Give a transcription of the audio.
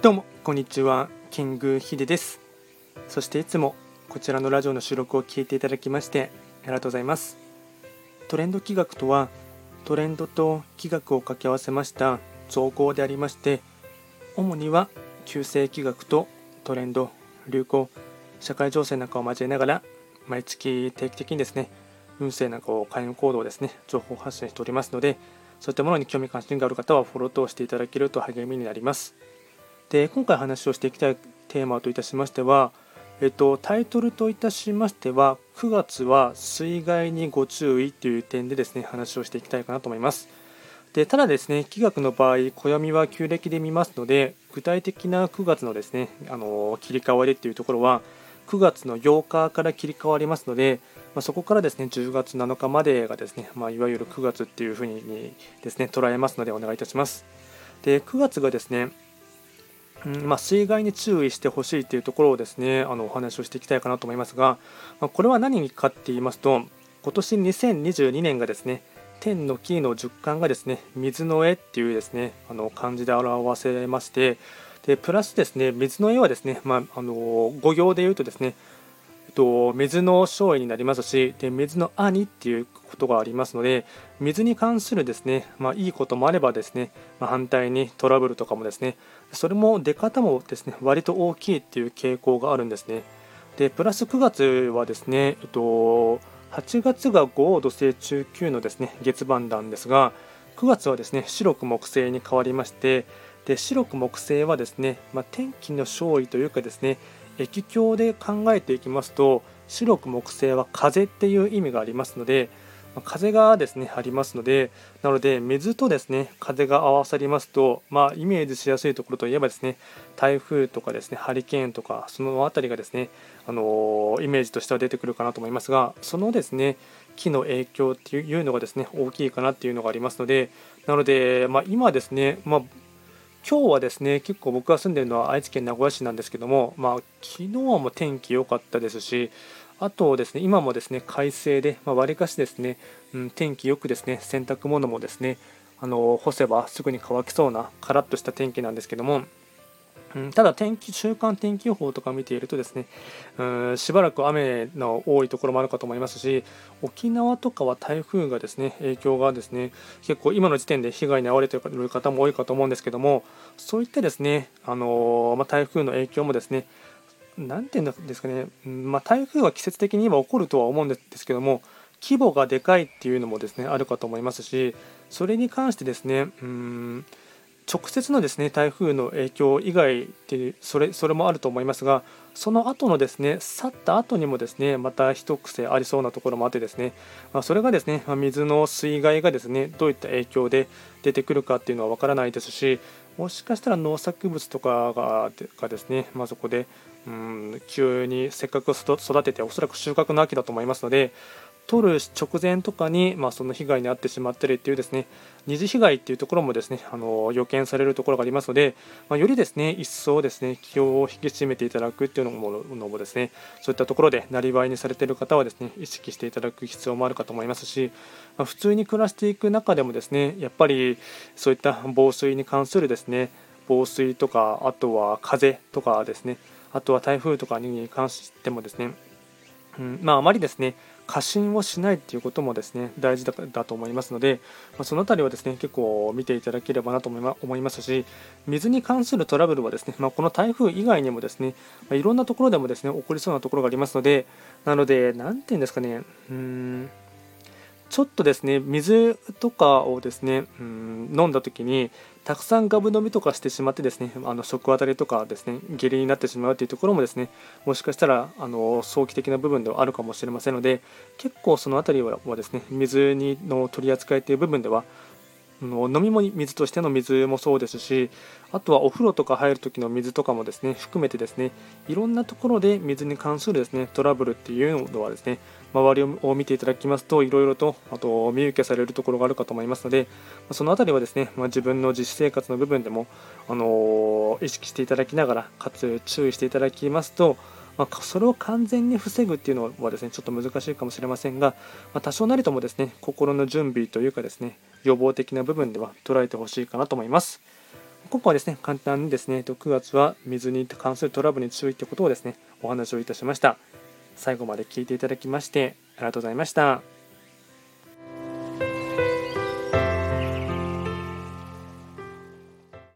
どうもこんにちは。キングヒデです。そしていつもこちらのラジオの収録を聞いていただきましてありがとうございます。トレンド企画とはトレンドと企画を掛け合わせました造語でありまして主には旧世企画とトレンド流行社会情勢なんかを交えながら毎月定期的にですね運勢なんかを開運行動ですね情報発信しておりますのでそういったものに興味関心がある方はフォローとしていただけると励みになります。で今回話をしていきたいテーマといたしましては、えっと、タイトルといたしましては9月は水害にご注意という点でですね話をしていきたいかなと思います。でただですね気学の場合暦は旧暦で見ますので具体的な9月のですねあの切り替わりというところは9月の8日から切り替わりますので、まあ、そこからですね10月7日までがですね、まあ、いわゆる9月っていうふうにですね捉えますのでお願いいたします。で9月がですねうんまあ、水害に注意してほしいというところをですねあのお話をしていきたいかなと思いますが、まあ、これは何かって言いますと今年2022年がですね天の木の十巻がですね水の絵っていうですねあの漢字で表せましてでプラスですね水の絵はですね、まあ、あの語行で言うとですねと水の勝利になりますしで水の兄っていうことがありますので水に関するですね、まあ、いいこともあればですね、まあ、反対にトラブルとかもですねそれも出方もですね割と大きいっていう傾向があるんですね。でプラス9月はですね、えっと、8月が5土星中級のですね月番なんですが9月はですね白く木星に変わりましてで白く木星はですね、まあ、天気の勝利というかですね液鏡で考えていきますと白く木星は風っていう意味がありますので風がですねありますのでなので水とですね風が合わさりますとまあ、イメージしやすいところといえばですね台風とかですねハリケーンとかその辺りがですねあのイメージとしては出てくるかなと思いますがそのですね木の影響っていうのがですね大きいかなっていうのがありますのでなので、まあ、今ですね、まあ今日はですね結構僕が住んでるのは愛知県名古屋市なんですけども、まあ、昨日はも天気良かったですしあとですね今もですね快晴でわり、まあ、かしですね、うん、天気よくですね洗濯物もですねあの干せばすぐに乾きそうなカラッとした天気なんですけどもうん、ただ天気、週間天気予報とか見ているとですね、うん、しばらく雨の多いところもあるかと思いますし、沖縄とかは台風がですね、影響がですね、結構今の時点で被害に遭われている方も多いかと思うんですけども、そういったですね、あのまあ、台風の影響もですね、なんていうんですかね、まあ、台風は季節的に今起こるとは思うんですけども、規模がでかいっていうのもですね、あるかと思いますし、それに関してですね、うん直接のですね台風の影響以外ってそれそれもあると思いますがその後のですね去った後にもですねまた一癖ありそうなところもあってですね、まあ、それがですね、ま、水の水害がですねどういった影響で出てくるかっていうのは分からないですしもしかしたら農作物とかががですね、まあ、そこでうん急にせっかく育てておそらく収穫の秋だと思いますので取る直前とかに、まあ、その被害に遭ってしまったりっていうですね二次被害っていうところもですねあの予見されるところがありますので、まあ、よりですね一層ですね気を引き締めていただくっていうのものもですねそういったところでなりわいにされている方はですね意識していただく必要もあるかと思いますし、まあ、普通に暮らしていく中でもですねやっぱりそういった防水に関するですね防水とかあとは風とかですねあとは台風とかに関してもですねうん、まあ、あまりですね過信をしないっていうこともですね大事だと思いますので、まあ、その辺りはですね結構見ていただければなと思いますし水に関するトラブルはですね、まあ、この台風以外にもですね、まあ、いろんなところでもですね起こりそうなところがありますのでなので何て言うんですかねうんちょっとですね水とかをですねうん飲んだ時にたくさんガブ飲みとかしてしまってですねあの食当たりとかですね下痢になってしまうというところもですねもしかしたらあの早期的な部分ではあるかもしれませんので結構その辺りはですね水にの取り扱いという部分では飲み物水としての水もそうですしあとはお風呂とか入る時の水とかもですね含めてですねいろんなところで水に関するですねトラブルっていうのはですね周りを見ていただきますといろいろとあと見受けされるところがあるかと思いますのでその辺りはですね、まあ、自分の実生活の部分でも、あのー、意識していただきながらかつ注意していただきますとまあ、それを完全に防ぐっていうのはですねちょっと難しいかもしれませんが、まあ、多少なりともですね心の準備というかですね予防的な部分では捉えてほしいかなと思います。今回はですね簡単にですね9月は水に関するトラブルに注意ということをですねお話をいたしました最後まで聞いていただきましてありがとうございました。